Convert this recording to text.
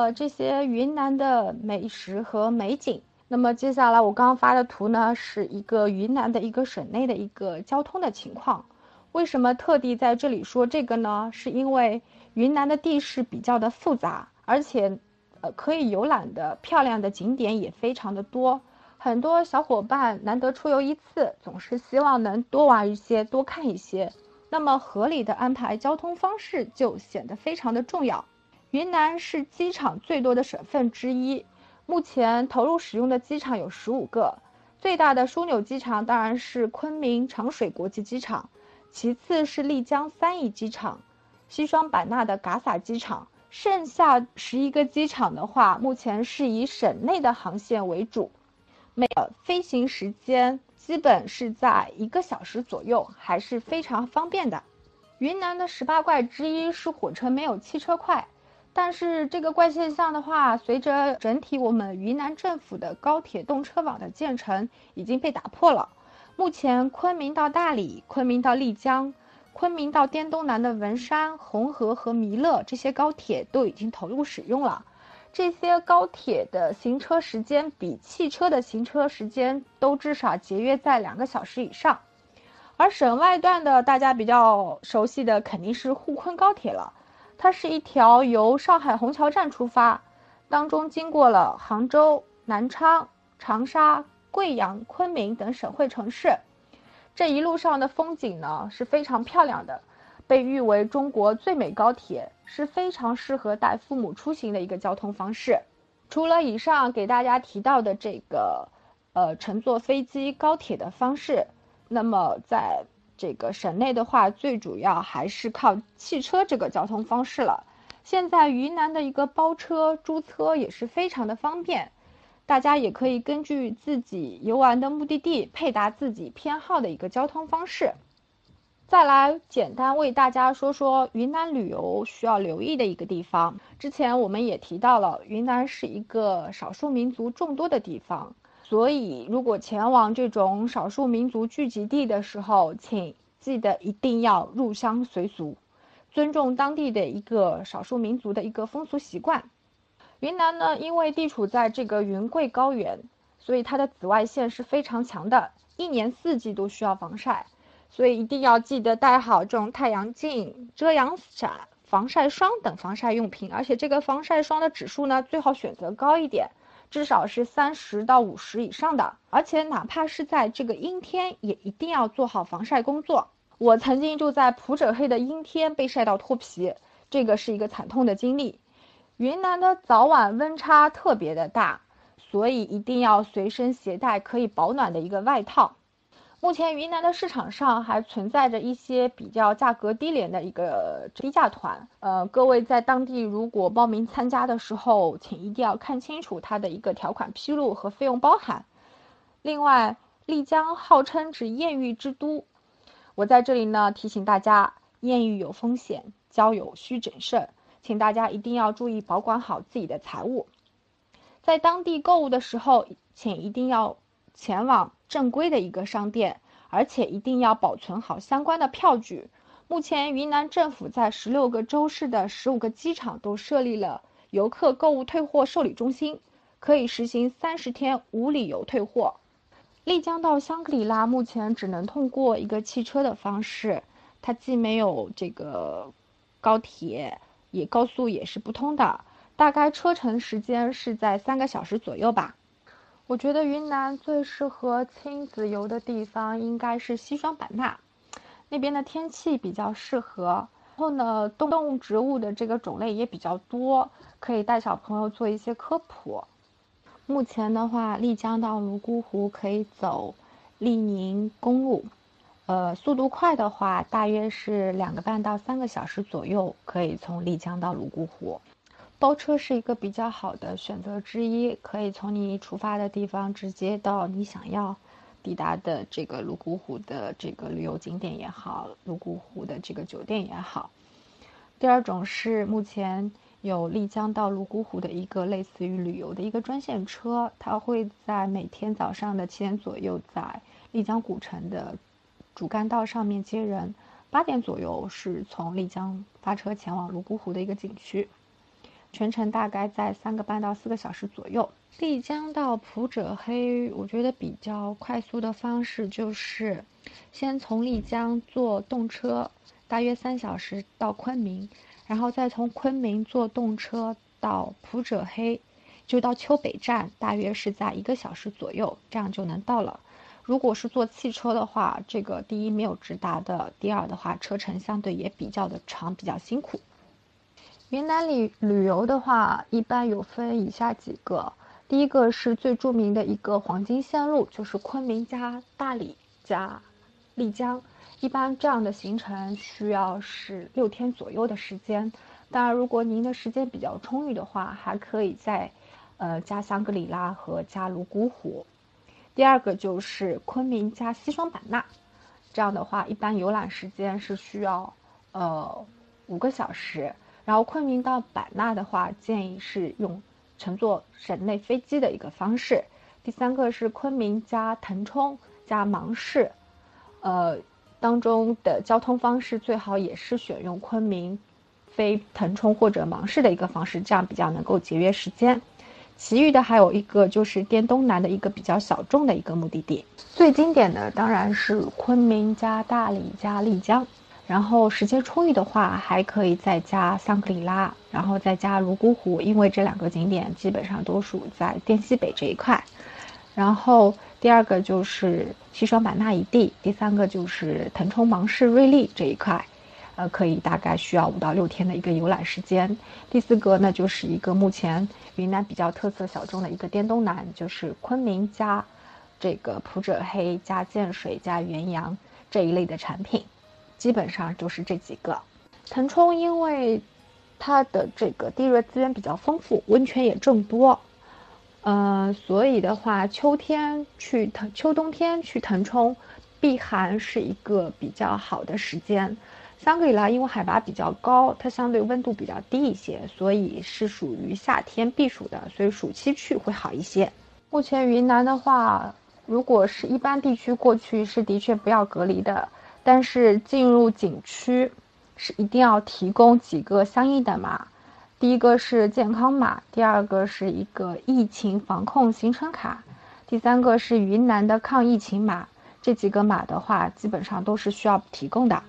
了这些云南的美食和美景。那么接下来我刚刚发的图呢，是一个云南的一个省内的一个交通的情况。为什么特地在这里说这个呢？是因为云南的地势比较的复杂，而且，呃，可以游览的漂亮的景点也非常的多。很多小伙伴难得出游一次，总是希望能多玩一些，多看一些。那么合理的安排交通方式就显得非常的重要。云南是机场最多的省份之一。目前投入使用的机场有十五个，最大的枢纽机场当然是昆明长水国际机场，其次是丽江三义机场，西双版纳的嘎洒机场，剩下十一个机场的话，目前是以省内的航线为主，每飞行时间基本是在一个小时左右，还是非常方便的。云南的十八怪之一是火车没有汽车快。但是这个怪现象的话，随着整体我们云南政府的高铁动车网的建成，已经被打破了。目前昆明到大理、昆明到丽江、昆明到滇东南的文山、红河和弥勒这些高铁都已经投入使用了。这些高铁的行车时间比汽车的行车时间都至少节约在两个小时以上。而省外段的，大家比较熟悉的肯定是沪昆高铁了。它是一条由上海虹桥站出发，当中经过了杭州、南昌、长沙、贵阳、昆明等省会城市。这一路上的风景呢是非常漂亮的，被誉为中国最美高铁，是非常适合带父母出行的一个交通方式。除了以上给大家提到的这个，呃，乘坐飞机、高铁的方式，那么在。这个省内的话，最主要还是靠汽车这个交通方式了。现在云南的一个包车租车也是非常的方便，大家也可以根据自己游玩的目的地配搭自己偏好的一个交通方式。再来简单为大家说说云南旅游需要留意的一个地方。之前我们也提到了，云南是一个少数民族众多的地方。所以，如果前往这种少数民族聚集地的时候，请记得一定要入乡随俗，尊重当地的一个少数民族的一个风俗习惯。云南呢，因为地处在这个云贵高原，所以它的紫外线是非常强的，一年四季都需要防晒，所以一定要记得带好这种太阳镜、遮阳伞、防晒霜等防晒用品，而且这个防晒霜的指数呢，最好选择高一点。至少是三十到五十以上的，而且哪怕是在这个阴天，也一定要做好防晒工作。我曾经就在普者黑的阴天被晒到脱皮，这个是一个惨痛的经历。云南的早晚温差特别的大，所以一定要随身携带可以保暖的一个外套。目前云南的市场上还存在着一些比较价格低廉的一个低价团，呃，各位在当地如果报名参加的时候，请一定要看清楚它的一个条款披露和费用包含。另外，丽江号称是艳遇之都，我在这里呢提醒大家，艳遇有风险，交友需谨慎，请大家一定要注意保管好自己的财物。在当地购物的时候，请一定要前往。正规的一个商店，而且一定要保存好相关的票据。目前，云南政府在十六个州市的十五个机场都设立了游客购物退货受理中心，可以实行三十天无理由退货。丽江到香格里拉目前只能通过一个汽车的方式，它既没有这个高铁，也高速也是不通的，大概车程时间是在三个小时左右吧。我觉得云南最适合亲子游的地方应该是西双版纳，那边的天气比较适合，然后呢，动物植物的这个种类也比较多，可以带小朋友做一些科普。目前的话，丽江到泸沽湖可以走丽宁公路，呃，速度快的话，大约是两个半到三个小时左右，可以从丽江到泸沽湖。包车是一个比较好的选择之一，可以从你出发的地方直接到你想要抵达的这个泸沽湖的这个旅游景点也好，泸沽湖的这个酒店也好。第二种是目前有丽江到泸沽湖的一个类似于旅游的一个专线车，它会在每天早上的七点左右在丽江古城的主干道上面接人，八点左右是从丽江发车前往泸沽湖的一个景区。全程大概在三个半到四个小时左右。丽江到普者黑，我觉得比较快速的方式就是，先从丽江坐动车，大约三小时到昆明，然后再从昆明坐动车到普者黑，就到丘北站，大约是在一个小时左右，这样就能到了。如果是坐汽车的话，这个第一没有直达的，第二的话车程相对也比较的长，比较辛苦。云南旅旅游的话，一般有分以下几个。第一个是最著名的一个黄金线路，就是昆明加大理加丽江，一般这样的行程需要是六天左右的时间。当然，如果您的时间比较充裕的话，还可以在呃加香格里拉和加泸沽湖。第二个就是昆明加西双版纳，这样的话一般游览时间是需要呃五个小时。然后昆明到版纳的话，建议是用。乘坐省内飞机的一个方式。第三个是昆明加腾冲加芒市，呃，当中的交通方式最好也是选用昆明飞腾冲或者芒市的一个方式，这样比较能够节约时间。其余的还有一个就是滇东南的一个比较小众的一个目的地，最经典的当然是昆明加大理加丽江。然后时间充裕的话，还可以再加香格里拉，然后再加泸沽湖，因为这两个景点基本上都属在滇西北这一块。然后第二个就是西双版纳一地，第三个就是腾冲、芒市、瑞丽这一块，呃，可以大概需要五到六天的一个游览时间。第四个呢，就是一个目前云南比较特色小众的一个滇东南，就是昆明加这个普者黑加建水加元阳这一类的产品。基本上就是这几个，腾冲因为它的这个地热资源比较丰富，温泉也众多，呃，所以的话，秋天去腾，秋冬天去腾冲避寒是一个比较好的时间。香格里拉因为海拔比较高，它相对温度比较低一些，所以是属于夏天避暑的，所以暑期去会好一些。目前云南的话，如果是一般地区过去是的确不要隔离的。但是进入景区是一定要提供几个相应的码，第一个是健康码，第二个是一个疫情防控行程卡，第三个是云南的抗疫情码。这几个码的话，基本上都是需要提供的。